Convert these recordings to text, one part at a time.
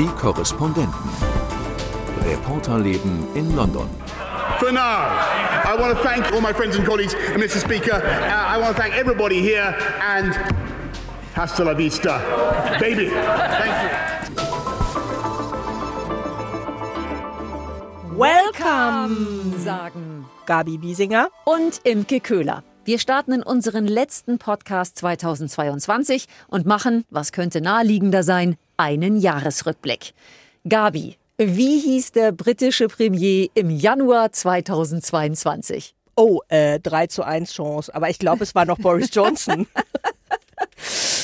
Die Korrespondenten. Reporterleben in London. For now, I want to thank all my friends and colleagues, and Mr. Speaker, uh, I want to thank everybody here and hasta la vista, baby. Thank you. Welcome, sagen Gabi Biesinger und Imke Köhler. Wir starten in unseren letzten Podcast 2022 und machen, was könnte naheliegender sein, einen Jahresrückblick. Gabi, wie hieß der britische Premier im Januar 2022? Oh, äh, 3 zu 1 Chance, aber ich glaube, es war noch Boris Johnson.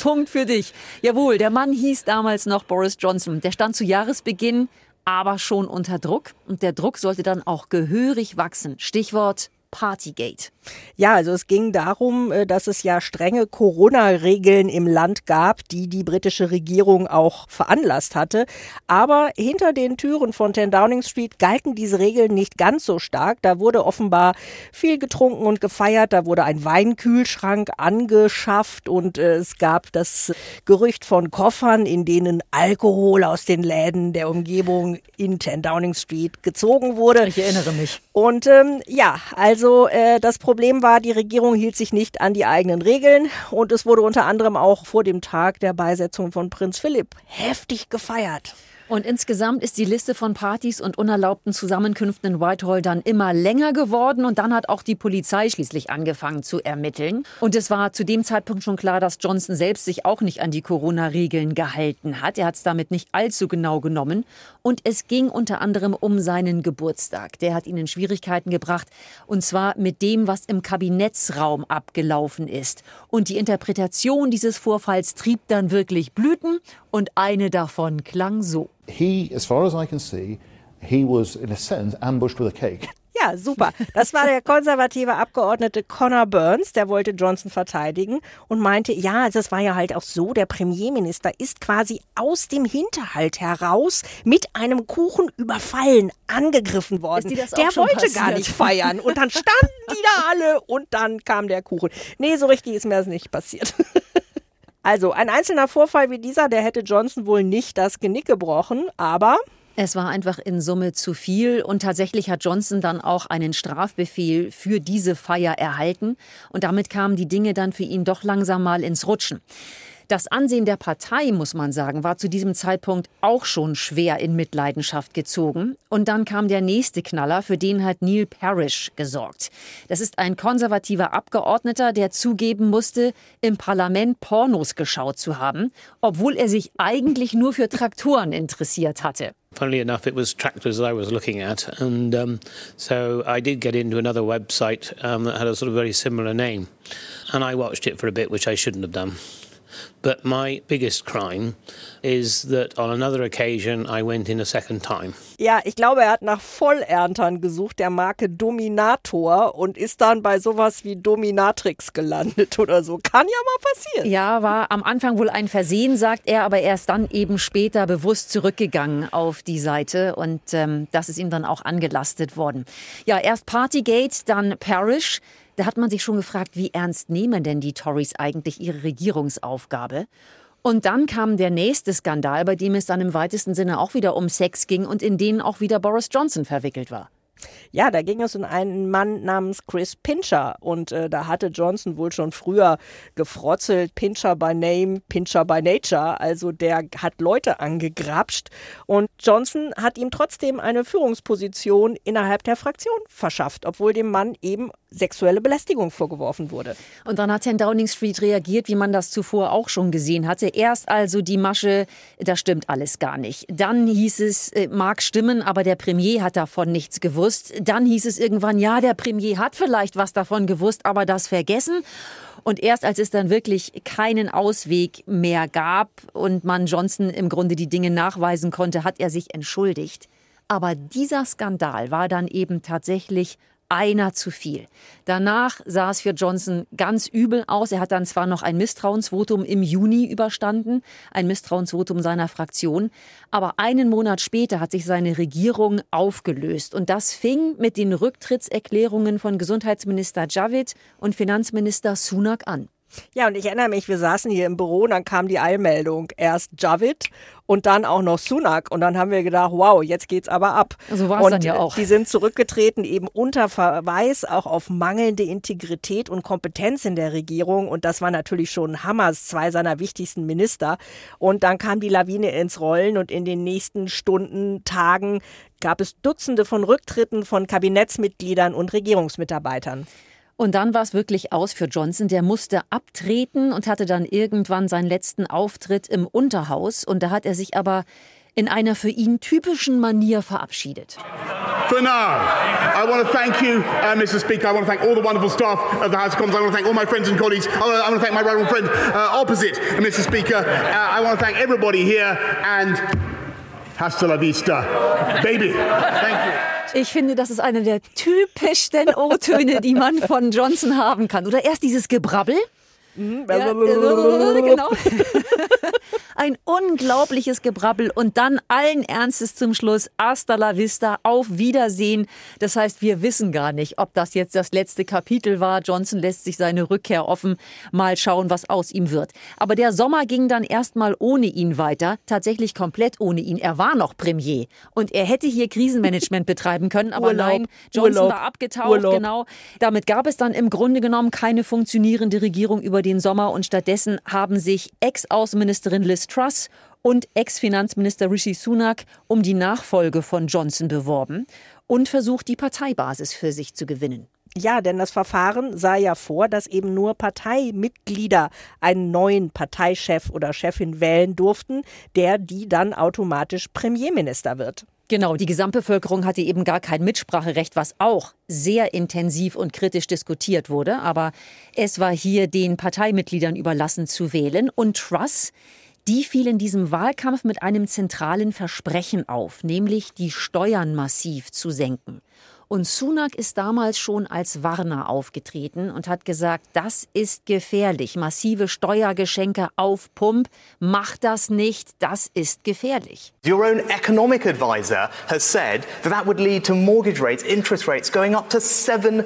Punkt für dich. Jawohl, der Mann hieß damals noch Boris Johnson. Der stand zu Jahresbeginn aber schon unter Druck und der Druck sollte dann auch gehörig wachsen. Stichwort Partygate. Ja, also es ging darum, äh, dass es ja strenge Corona-Regeln im Land gab, die die britische Regierung auch veranlasst hatte. Aber hinter den Türen von 10 Downing Street galten diese Regeln nicht ganz so stark. Da wurde offenbar viel getrunken und gefeiert. Da wurde ein Weinkühlschrank angeschafft und äh, es gab das Gerücht von Koffern, in denen Alkohol aus den Läden der Umgebung in 10 Downing Street gezogen wurde. Ich erinnere mich. Und ähm, ja, also äh, das Problem Problem war, die Regierung hielt sich nicht an die eigenen Regeln und es wurde unter anderem auch vor dem Tag der Beisetzung von Prinz Philipp heftig gefeiert. Und insgesamt ist die Liste von Partys und unerlaubten Zusammenkünften in Whitehall dann immer länger geworden und dann hat auch die Polizei schließlich angefangen zu ermitteln. Und es war zu dem Zeitpunkt schon klar, dass Johnson selbst sich auch nicht an die Corona-Regeln gehalten hat. Er hat es damit nicht allzu genau genommen. Und es ging unter anderem um seinen Geburtstag. Der hat ihnen Schwierigkeiten gebracht und zwar mit dem, was im Kabinettsraum abgelaufen ist. Und die Interpretation dieses Vorfalls trieb dann wirklich Blüten und eine davon klang so. He, as far as I can see, he was in a sense ambushed with a cake. Ja, super. Das war der konservative Abgeordnete Connor Burns, der wollte Johnson verteidigen und meinte, ja, also es war ja halt auch so, der Premierminister ist quasi aus dem Hinterhalt heraus mit einem Kuchen überfallen, angegriffen worden. der wollte passiert? gar nicht feiern und dann standen die da alle und dann kam der Kuchen. Nee, so richtig ist mir das nicht passiert. Also ein einzelner Vorfall wie dieser, der hätte Johnson wohl nicht das Genick gebrochen, aber es war einfach in Summe zu viel und tatsächlich hat Johnson dann auch einen Strafbefehl für diese Feier erhalten und damit kamen die Dinge dann für ihn doch langsam mal ins Rutschen. Das Ansehen der Partei, muss man sagen, war zu diesem Zeitpunkt auch schon schwer in Mitleidenschaft gezogen. Und dann kam der nächste Knaller, für den hat Neil Parrish gesorgt. Das ist ein konservativer Abgeordneter, der zugeben musste, im Parlament Pornos geschaut zu haben, obwohl er sich eigentlich nur für Traktoren interessiert hatte. Funnily enough, it was tractors that I was looking at, and um, so I did get into another website um, that had a sort of very similar name, and I watched it for a bit, which I shouldn't have done. But my biggest crime is that on another occasion I went in a second time. Ja, ich glaube, er hat nach Vollerntern gesucht, der Marke Dominator, und ist dann bei sowas wie Dominatrix gelandet oder so. Kann ja mal passieren. Ja, war am Anfang wohl ein Versehen, sagt er, aber er ist dann eben später bewusst zurückgegangen auf die Seite und ähm, das ist ihm dann auch angelastet worden. Ja, erst Partygate, dann Parish. Da hat man sich schon gefragt, wie ernst nehmen denn die Tories eigentlich ihre Regierungsaufgabe? Und dann kam der nächste Skandal, bei dem es dann im weitesten Sinne auch wieder um Sex ging und in den auch wieder Boris Johnson verwickelt war. Ja, da ging es um einen Mann namens Chris Pincher und äh, da hatte Johnson wohl schon früher gefrotzelt, Pincher by Name, Pincher by Nature, also der hat Leute angegrapscht und Johnson hat ihm trotzdem eine Führungsposition innerhalb der Fraktion verschafft, obwohl dem Mann eben sexuelle Belästigung vorgeworfen wurde. Und dann hat Herr Downing Street reagiert, wie man das zuvor auch schon gesehen hatte. Erst also die Masche, da stimmt alles gar nicht. Dann hieß es, äh, mag stimmen, aber der Premier hat davon nichts gewusst. Dann hieß es irgendwann, ja, der Premier hat vielleicht was davon gewusst, aber das vergessen. Und erst als es dann wirklich keinen Ausweg mehr gab und man Johnson im Grunde die Dinge nachweisen konnte, hat er sich entschuldigt. Aber dieser Skandal war dann eben tatsächlich einer zu viel. Danach sah es für Johnson ganz übel aus. Er hat dann zwar noch ein Misstrauensvotum im Juni überstanden, ein Misstrauensvotum seiner Fraktion, aber einen Monat später hat sich seine Regierung aufgelöst. Und das fing mit den Rücktrittserklärungen von Gesundheitsminister Javid und Finanzminister Sunak an. Ja, und ich erinnere mich, wir saßen hier im Büro und dann kam die Eilmeldung. Erst Javid und dann auch noch Sunak. Und dann haben wir gedacht, wow, jetzt geht's aber ab. So war es dann ja auch. Die sind zurückgetreten, eben unter Verweis auch auf mangelnde Integrität und Kompetenz in der Regierung. Und das war natürlich schon Hammers, zwei seiner wichtigsten Minister. Und dann kam die Lawine ins Rollen und in den nächsten Stunden, Tagen gab es Dutzende von Rücktritten von Kabinettsmitgliedern und Regierungsmitarbeitern. Und dann war es wirklich aus für Johnson. Der musste abtreten und hatte dann irgendwann seinen letzten Auftritt im Unterhaus. Und da hat er sich aber in einer für ihn typischen Manier verabschiedet. For now, I want to thank you, uh, Mr. Speaker. I want to thank all the wonderful staff of the House of Commons. I want to thank all my friends and colleagues. I want to thank my right friend uh, opposite, Mr. Speaker. Uh, I want to thank everybody here and hasta la vista, baby. Thank you. Ich finde, das ist einer der typischsten O-Töne, die man von Johnson haben kann. Oder erst dieses Gebrabbel. Mhm. Ja, genau. Ein unglaubliches Gebrabbel und dann allen Ernstes zum Schluss hasta la vista, auf Wiedersehen. Das heißt, wir wissen gar nicht, ob das jetzt das letzte Kapitel war. Johnson lässt sich seine Rückkehr offen. Mal schauen, was aus ihm wird. Aber der Sommer ging dann erstmal ohne ihn weiter. Tatsächlich komplett ohne ihn. Er war noch Premier und er hätte hier Krisenmanagement betreiben können, aber Urlaub, nein, Johnson Urlaub, war abgetaucht, Urlaub. genau. Damit gab es dann im Grunde genommen keine funktionierende Regierung über den Sommer und stattdessen haben sich Ex-Außenministerin Liz Truss und Ex-Finanzminister Rishi Sunak um die Nachfolge von Johnson beworben und versucht, die Parteibasis für sich zu gewinnen. Ja, denn das Verfahren sah ja vor, dass eben nur Parteimitglieder einen neuen Parteichef oder Chefin wählen durften, der die dann automatisch Premierminister wird. Genau, die Gesamtbevölkerung hatte eben gar kein Mitspracherecht, was auch sehr intensiv und kritisch diskutiert wurde. Aber es war hier den Parteimitgliedern überlassen zu wählen. Und Truss, die fiel in diesem Wahlkampf mit einem zentralen Versprechen auf, nämlich die Steuern massiv zu senken. Und Sunak ist damals schon als Warner aufgetreten und hat gesagt, das ist gefährlich. Massive Steuergeschenke auf Pump, macht das nicht, das ist gefährlich. Your own economic advisor has said that that would lead to mortgage rates, interest rates going up to 7%.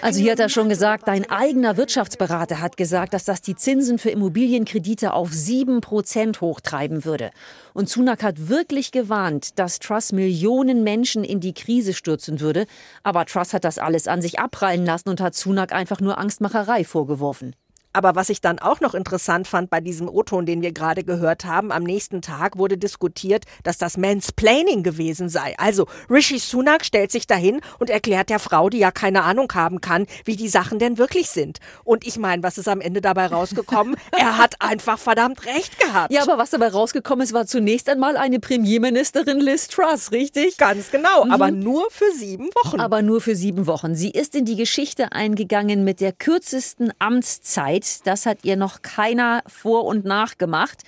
Also hier hat er schon gesagt, dein eigener Wirtschaftsberater hat gesagt, dass das die Zinsen für Immobilienkredite auf 7% hochtreiben würde. Und Sunak hat wirklich gewarnt, dass Truss Millionen Menschen in die Krise stürzen würde. Aber Truss hat das alles an sich abprallen lassen und hat Sunak einfach nur Angstmacherei vorgeworfen. Aber was ich dann auch noch interessant fand bei diesem O-Ton, den wir gerade gehört haben, am nächsten Tag wurde diskutiert, dass das Mansplaining gewesen sei. Also Rishi Sunak stellt sich dahin und erklärt der Frau, die ja keine Ahnung haben kann, wie die Sachen denn wirklich sind. Und ich meine, was ist am Ende dabei rausgekommen? er hat einfach verdammt recht gehabt. Ja, aber was dabei rausgekommen ist, war zunächst einmal eine Premierministerin Liz Truss, richtig? Ganz genau, mhm. aber nur für sieben Wochen. Aber nur für sieben Wochen. Sie ist in die Geschichte eingegangen mit der kürzesten Amtszeit Zeit. Das hat ihr noch keiner vor und nach gemacht.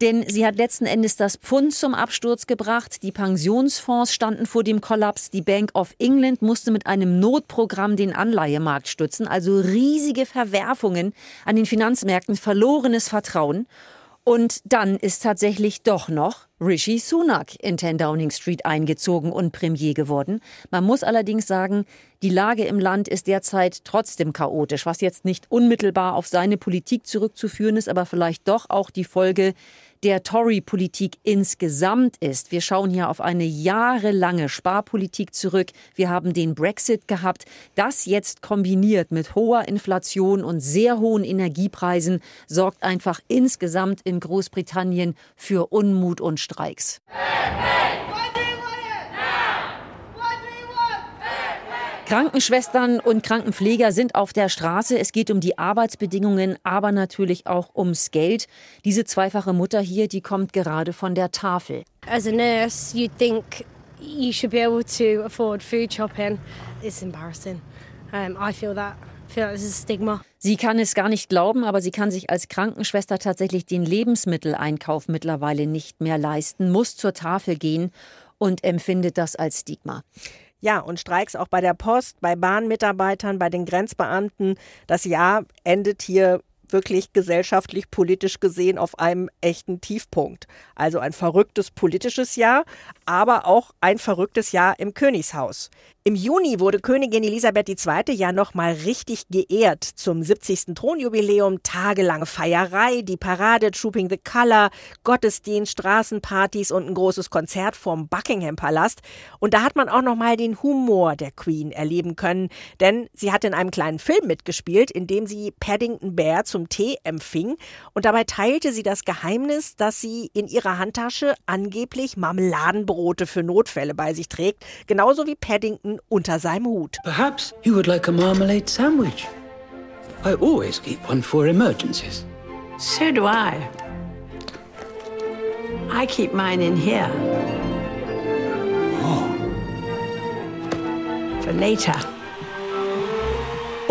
Denn sie hat letzten Endes das Pfund zum Absturz gebracht. Die Pensionsfonds standen vor dem Kollaps. Die Bank of England musste mit einem Notprogramm den Anleihemarkt stützen. Also riesige Verwerfungen an den Finanzmärkten, verlorenes Vertrauen. Und dann ist tatsächlich doch noch Rishi Sunak in 10 Downing Street eingezogen und Premier geworden. Man muss allerdings sagen, die Lage im Land ist derzeit trotzdem chaotisch, was jetzt nicht unmittelbar auf seine Politik zurückzuführen ist, aber vielleicht doch auch die Folge der Tory-Politik insgesamt ist. Wir schauen hier auf eine jahrelange Sparpolitik zurück. Wir haben den Brexit gehabt. Das jetzt kombiniert mit hoher Inflation und sehr hohen Energiepreisen sorgt einfach insgesamt in Großbritannien für Unmut und Streiks. Hey, hey. Krankenschwestern und Krankenpfleger sind auf der Straße. Es geht um die Arbeitsbedingungen, aber natürlich auch ums Geld. Diese zweifache Mutter hier, die kommt gerade von der Tafel. As a nurse, you'd think you should be able to afford food shopping. It's embarrassing. Um, I feel that. Sie kann es gar nicht glauben, aber sie kann sich als Krankenschwester tatsächlich den Lebensmitteleinkauf mittlerweile nicht mehr leisten, muss zur Tafel gehen und empfindet das als Stigma. Ja, und Streiks auch bei der Post, bei Bahnmitarbeitern, bei den Grenzbeamten. Das Jahr endet hier wirklich gesellschaftlich, politisch gesehen auf einem echten Tiefpunkt. Also ein verrücktes politisches Jahr, aber auch ein verrücktes Jahr im Königshaus. Im Juni wurde Königin Elisabeth II. ja nochmal richtig geehrt. Zum 70. Thronjubiläum tagelange Feierei, die Parade Trooping the Color, Gottesdienst, Straßenpartys und ein großes Konzert vorm Buckingham Palast. Und da hat man auch nochmal den Humor der Queen erleben können, denn sie hat in einem kleinen Film mitgespielt, in dem sie Paddington Bear zum Tee empfing. Und dabei teilte sie das Geheimnis, dass sie in ihrer Handtasche angeblich Marmeladenbrote für Notfälle bei sich trägt, genauso wie Paddington unter seinem Hut. Perhaps you would like a marmalade sandwich. I always keep one for emergencies. So do I. I keep mine in here. Oh. For later.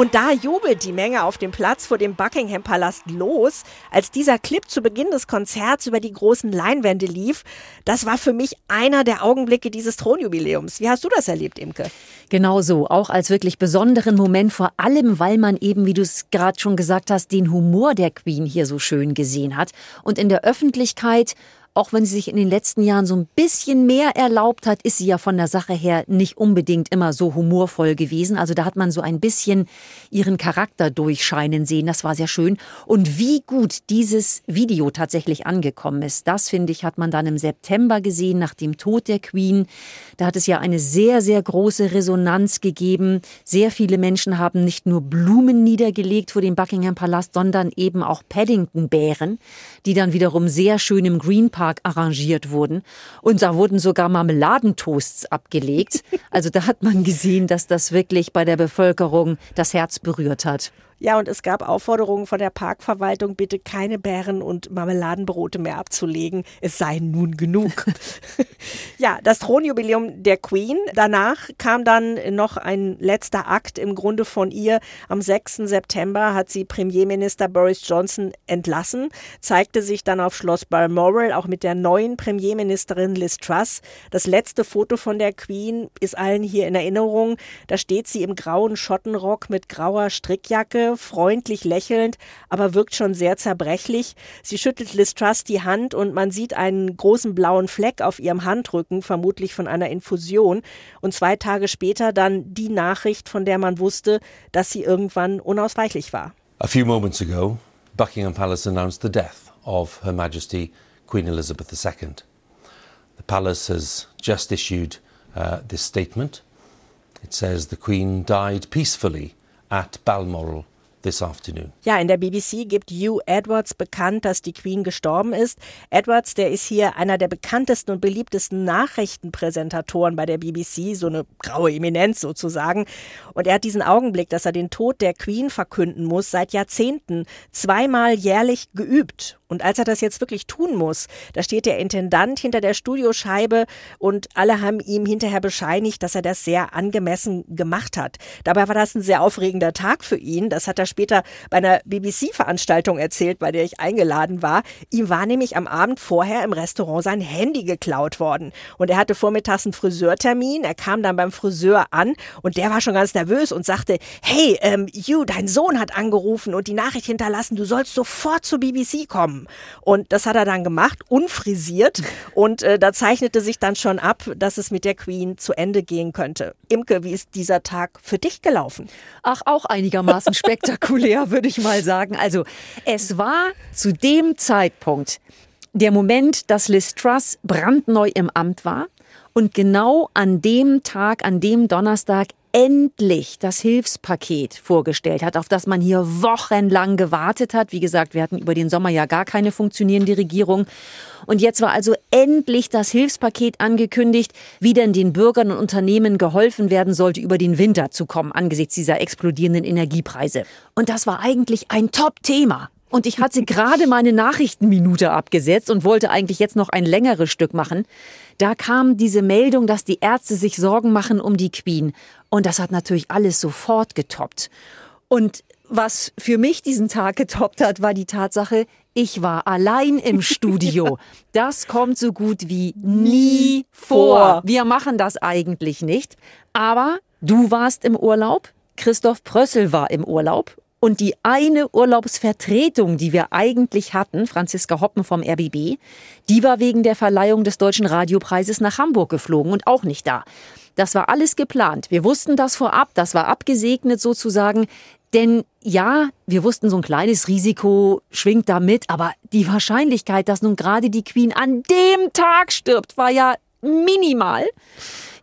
Und da jubelt die Menge auf dem Platz vor dem Buckingham Palast los, als dieser Clip zu Beginn des Konzerts über die großen Leinwände lief. Das war für mich einer der Augenblicke dieses Thronjubiläums. Wie hast du das erlebt, Imke? Genau so, auch als wirklich besonderen Moment, vor allem weil man eben, wie du es gerade schon gesagt hast, den Humor der Queen hier so schön gesehen hat und in der Öffentlichkeit auch wenn sie sich in den letzten Jahren so ein bisschen mehr erlaubt hat, ist sie ja von der Sache her nicht unbedingt immer so humorvoll gewesen. Also da hat man so ein bisschen ihren Charakter durchscheinen sehen. Das war sehr schön. Und wie gut dieses Video tatsächlich angekommen ist, das finde ich, hat man dann im September gesehen, nach dem Tod der Queen. Da hat es ja eine sehr, sehr große Resonanz gegeben. Sehr viele Menschen haben nicht nur Blumen niedergelegt vor dem Buckingham Palast, sondern eben auch Paddington-Bären, die dann wiederum sehr schön im Green Park Park arrangiert wurden. Und da wurden sogar Marmeladentoasts abgelegt. Also da hat man gesehen, dass das wirklich bei der Bevölkerung das Herz berührt hat. Ja, und es gab Aufforderungen von der Parkverwaltung, bitte keine Bären und Marmeladenbrote mehr abzulegen. Es sei nun genug. ja, das Thronjubiläum der Queen. Danach kam dann noch ein letzter Akt im Grunde von ihr. Am 6. September hat sie Premierminister Boris Johnson entlassen, zeigte sich dann auf Schloss Balmoral, auch mit der neuen Premierministerin Liz Truss. Das letzte Foto von der Queen ist allen hier in Erinnerung. Da steht sie im grauen Schottenrock mit grauer Strickjacke freundlich lächelnd, aber wirkt schon sehr zerbrechlich. Sie schüttelt Liz Truss die Hand und man sieht einen großen blauen Fleck auf ihrem Handrücken, vermutlich von einer Infusion. Und zwei Tage später dann die Nachricht, von der man wusste, dass sie irgendwann unausweichlich war. A few moments ago, Buckingham Palace announced the death of Her Majesty Queen Elizabeth II. The palace has just issued uh, this statement. It says the Queen died peacefully at Balmoral this afternoon. Ja, in der BBC gibt Hugh Edwards bekannt, dass die Queen gestorben ist. Edwards, der ist hier einer der bekanntesten und beliebtesten Nachrichtenpräsentatoren bei der BBC, so eine graue Eminenz sozusagen. Und er hat diesen Augenblick, dass er den Tod der Queen verkünden muss, seit Jahrzehnten zweimal jährlich geübt. Und als er das jetzt wirklich tun muss, da steht der Intendant hinter der Studioscheibe und alle haben ihm hinterher bescheinigt, dass er das sehr angemessen gemacht hat. Dabei war das ein sehr aufregender Tag für ihn. Das hat er später bei einer BBC-Veranstaltung erzählt, bei der ich eingeladen war. Ihm war nämlich am Abend vorher im Restaurant sein Handy geklaut worden. Und er hatte vormittags einen Friseurtermin. Er kam dann beim Friseur an und der war schon ganz nervös und sagte, hey, ähm, you, dein Sohn hat angerufen und die Nachricht hinterlassen, du sollst sofort zur BBC kommen. Und das hat er dann gemacht, unfrisiert. Und äh, da zeichnete sich dann schon ab, dass es mit der Queen zu Ende gehen könnte. Imke, wie ist dieser Tag für dich gelaufen? Ach, auch einigermaßen spektakulär, würde ich mal sagen. Also, es war zu dem Zeitpunkt der Moment, dass Liz Truss brandneu im Amt war. Und genau an dem Tag, an dem Donnerstag endlich das Hilfspaket vorgestellt hat, auf das man hier wochenlang gewartet hat. Wie gesagt, wir hatten über den Sommer ja gar keine funktionierende Regierung. Und jetzt war also endlich das Hilfspaket angekündigt, wie denn den Bürgern und Unternehmen geholfen werden sollte, über den Winter zu kommen angesichts dieser explodierenden Energiepreise. Und das war eigentlich ein Top-Thema. Und ich hatte gerade meine Nachrichtenminute abgesetzt und wollte eigentlich jetzt noch ein längeres Stück machen. Da kam diese Meldung, dass die Ärzte sich Sorgen machen um die Queen. Und das hat natürlich alles sofort getoppt. Und was für mich diesen Tag getoppt hat, war die Tatsache, ich war allein im Studio. Das kommt so gut wie nie vor. Wir machen das eigentlich nicht. Aber du warst im Urlaub, Christoph Prössel war im Urlaub Und die eine Urlaubsvertretung, die wir eigentlich hatten, Franziska Hoppen vom RBB, die war wegen der Verleihung des Deutschen Radiopreises nach Hamburg geflogen und auch nicht da. Das war alles geplant. Wir wussten das vorab, das war abgesegnet sozusagen. Denn ja, wir wussten, so ein kleines Risiko schwingt da mit, aber die Wahrscheinlichkeit, dass nun gerade die Queen an dem Tag stirbt, war ja minimal.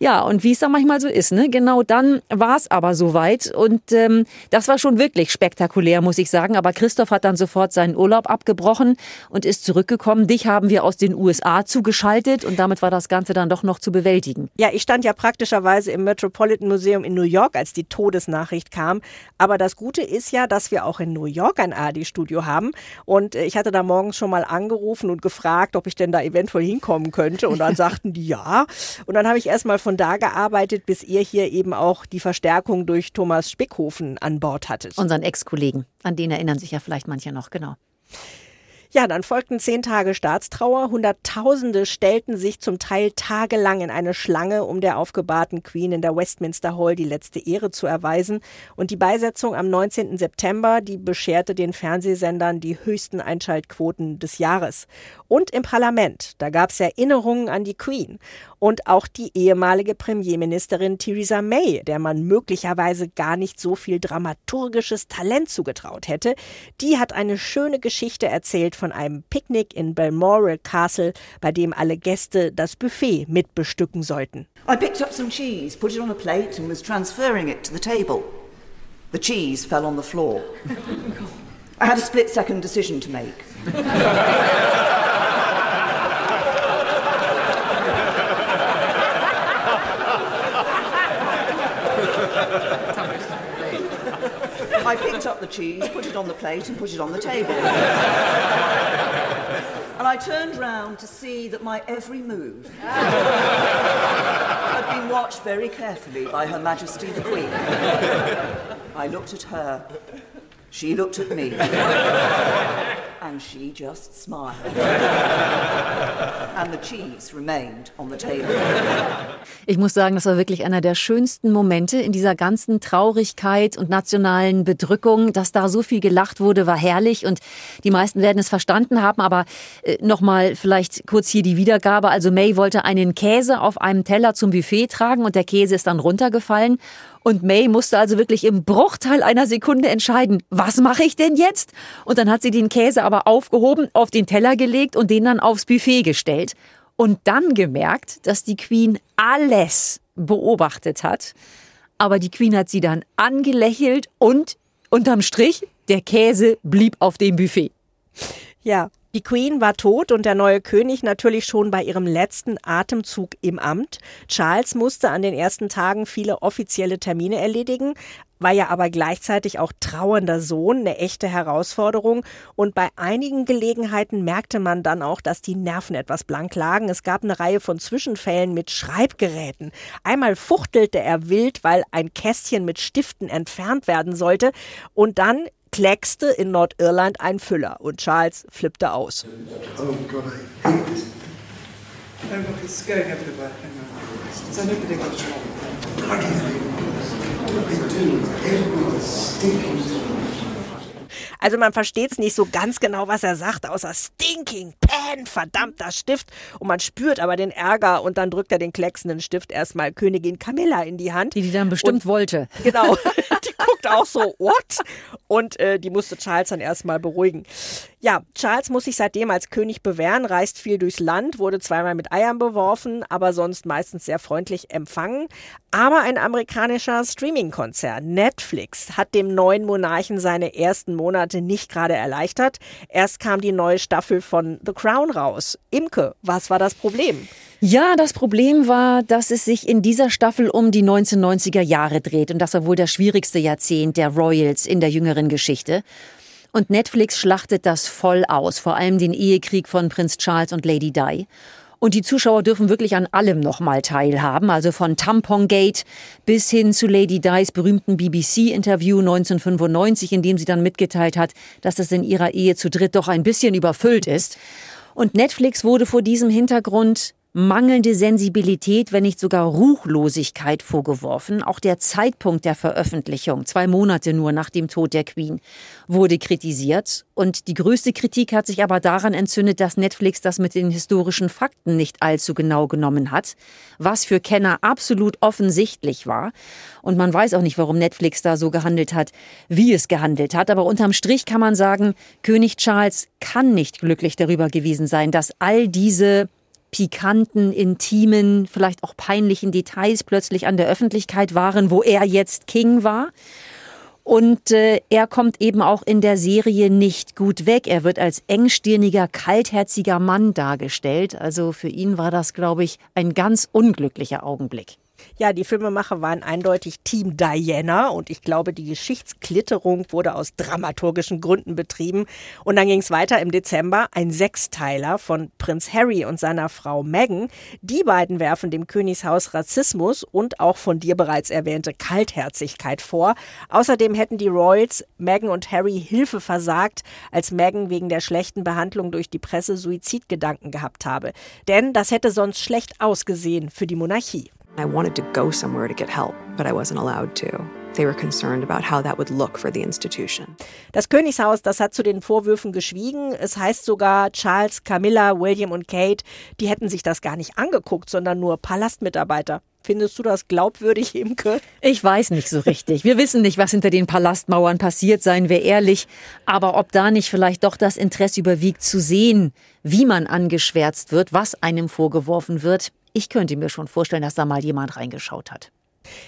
Ja, und wie es da manchmal so ist, ne? Genau dann war es aber soweit. Und ähm, das war schon wirklich spektakulär, muss ich sagen. Aber Christoph hat dann sofort seinen Urlaub abgebrochen und ist zurückgekommen. Dich haben wir aus den USA zugeschaltet und damit war das Ganze dann doch noch zu bewältigen. Ja, ich stand ja praktischerweise im Metropolitan Museum in New York, als die Todesnachricht kam. Aber das Gute ist ja, dass wir auch in New York ein ARD-Studio haben. Und äh, ich hatte da morgens schon mal angerufen und gefragt, ob ich denn da eventuell hinkommen könnte. Und dann sagten die ja. Und dann habe ich erst mal von da gearbeitet, bis ihr hier eben auch die Verstärkung durch Thomas Spickhofen an Bord hattet. Unseren Ex-Kollegen, an den erinnern sich ja vielleicht manche noch, genau. Ja, dann folgten zehn Tage Staatstrauer. Hunderttausende stellten sich zum Teil tagelang in eine Schlange, um der aufgebahrten Queen in der Westminster Hall die letzte Ehre zu erweisen. Und die Beisetzung am 19. September, die bescherte den Fernsehsendern die höchsten Einschaltquoten des Jahres. Und im Parlament, da gab es Erinnerungen an die Queen. Und auch die ehemalige Premierministerin Theresa May, der man möglicherweise gar nicht so viel dramaturgisches Talent zugetraut hätte, die hat eine schöne Geschichte erzählt von einem Picknick in Balmoral Castle, bei dem alle Gäste das Buffet mitbestücken sollten. I picked up some cheese, put it on a plate and was transferring it to the table. The cheese fell on the floor. I had a split second decision to make. I picked up the cheese, put it on the plate, and put it on the table. and I turned round to see that my every move had been watched very carefully by Her Majesty the Queen. I looked at her. She looked at me. And she just smiled. and the cheese remained on the table. Ich muss sagen, das war wirklich einer der schönsten Momente in dieser ganzen Traurigkeit und nationalen Bedrückung. Dass da so viel gelacht wurde, war herrlich und die meisten werden es verstanden haben. Aber äh, nochmal vielleicht kurz hier die Wiedergabe. Also May wollte einen Käse auf einem Teller zum Buffet tragen und der Käse ist dann runtergefallen. Und May musste also wirklich im Bruchteil einer Sekunde entscheiden, was mache ich denn jetzt? Und dann hat sie den Käse aber aufgehoben, auf den Teller gelegt und den dann aufs Buffet gestellt. Und dann gemerkt, dass die Queen alles beobachtet hat. Aber die Queen hat sie dann angelächelt und unterm Strich, der Käse blieb auf dem Buffet. Ja, die Queen war tot und der neue König natürlich schon bei ihrem letzten Atemzug im Amt. Charles musste an den ersten Tagen viele offizielle Termine erledigen, war ja aber gleichzeitig auch trauernder Sohn, eine echte Herausforderung. Und bei einigen Gelegenheiten merkte man dann auch, dass die Nerven etwas blank lagen. Es gab eine Reihe von Zwischenfällen mit Schreibgeräten. Einmal fuchtelte er wild, weil ein Kästchen mit Stiften entfernt werden sollte. Und dann kleckste in Nordirland ein Füller und Charles flippte aus. Oh God, I hate this. It's going everywhere. Also man versteht es nicht so ganz genau, was er sagt, außer Stinking Pen, verdammter Stift. Und man spürt aber den Ärger und dann drückt er den klecksenden Stift erstmal Königin Camilla in die Hand. Die die dann bestimmt und, wollte. Genau. Auch so, what? Und äh, die musste Charles dann erstmal beruhigen. Ja, Charles muss sich seitdem als König bewähren, reist viel durchs Land, wurde zweimal mit Eiern beworfen, aber sonst meistens sehr freundlich empfangen. Aber ein amerikanischer Streaming-Konzern, Netflix, hat dem neuen Monarchen seine ersten Monate nicht gerade erleichtert. Erst kam die neue Staffel von The Crown raus. Imke, was war das Problem? Ja, das Problem war, dass es sich in dieser Staffel um die 1990er Jahre dreht und das war wohl das schwierigste Jahrzehnt der Royals in der jüngeren Geschichte. Und Netflix schlachtet das voll aus, vor allem den Ehekrieg von Prinz Charles und Lady Di. Und die Zuschauer dürfen wirklich an allem nochmal teilhaben, also von Tampongate bis hin zu Lady Di's berühmten BBC-Interview 1995, in dem sie dann mitgeteilt hat, dass es in ihrer Ehe zu dritt doch ein bisschen überfüllt ist. Und Netflix wurde vor diesem Hintergrund mangelnde Sensibilität, wenn nicht sogar Ruchlosigkeit vorgeworfen. Auch der Zeitpunkt der Veröffentlichung, zwei Monate nur nach dem Tod der Queen, wurde kritisiert. Und die größte Kritik hat sich aber daran entzündet, dass Netflix das mit den historischen Fakten nicht allzu genau genommen hat, was für Kenner absolut offensichtlich war. Und man weiß auch nicht, warum Netflix da so gehandelt hat, wie es gehandelt hat. Aber unterm Strich kann man sagen, König Charles kann nicht glücklich darüber gewesen sein, dass all diese pikanten, intimen, vielleicht auch peinlichen Details plötzlich an der Öffentlichkeit waren, wo er jetzt King war. Und äh, er kommt eben auch in der Serie nicht gut weg. Er wird als engstirniger, kaltherziger Mann dargestellt. Also für ihn war das, glaube ich, ein ganz unglücklicher Augenblick. Ja, die Filmemacher waren eindeutig Team Diana und ich glaube, die Geschichtsklitterung wurde aus dramaturgischen Gründen betrieben. Und dann ging es weiter im Dezember, ein Sechsteiler von Prinz Harry und seiner Frau Meghan. Die beiden werfen dem Königshaus Rassismus und auch von dir bereits erwähnte Kaltherzigkeit vor. Außerdem hätten die Royals Meghan und Harry Hilfe versagt, als Meghan wegen der schlechten Behandlung durch die Presse Suizidgedanken gehabt habe. Denn das hätte sonst schlecht ausgesehen für die Monarchie. I wanted to go somewhere to get help, but I wasn't allowed to. They were concerned about how that would look for the institution. Das Königshaus, das hat zu den Vorwürfen geschwiegen. Es heißt sogar, Charles, Camilla, William und Kate, die hätten sich das gar nicht angeguckt, sondern nur Palastmitarbeiter. Findest du das glaubwürdig, Imke? Ich weiß nicht so richtig. Wir wissen nicht, was hinter den Palastmauern passiert, seien wir ehrlich. Aber ob da nicht vielleicht doch das Interesse überwiegt, zu sehen, wie man angeschwärzt wird, was einem vorgeworfen wird, ich könnte mir schon vorstellen, dass da mal jemand reingeschaut hat.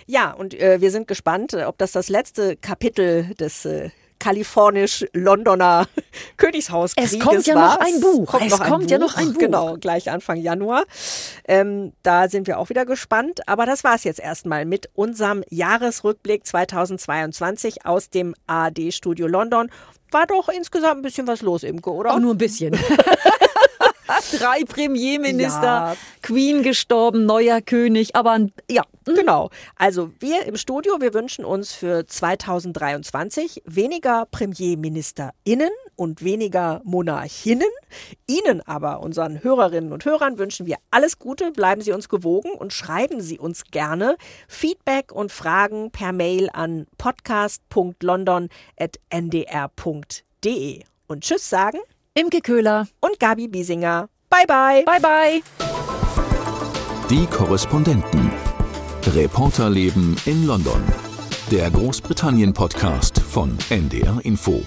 Ja, und äh, wir sind gespannt, ob das das letzte Kapitel des äh, kalifornisch-Londoner Königshauskrieges Es kommt ja war. noch ein Buch. Kommt es noch kommt Buch. ja noch ein Buch. Genau, gleich Anfang Januar. Ähm, da sind wir auch wieder gespannt. Aber das war es jetzt erstmal mit unserem Jahresrückblick 2022 aus dem ARD-Studio London. War doch insgesamt ein bisschen was los, Imke, oder? Auch nur ein bisschen. Drei Premierminister, Ja. Queen gestorben, neuer König, aber ja. Genau. Also wir im Studio, wir wünschen uns für 2023 weniger PremierministerInnen und weniger Monarchinnen. Ihnen aber, unseren Hörerinnen und Hörern, wünschen wir alles Gute. Bleiben Sie uns gewogen und schreiben Sie uns gerne Feedback und Fragen per Mail an podcast.london.ndr.de. Und Tschüss sagen Imke Köhler und Gabi Biesinger. Bye bye. Bye bye. Die Korrespondenten. Reporterleben in London. Der Großbritannien-Podcast von NDR Info.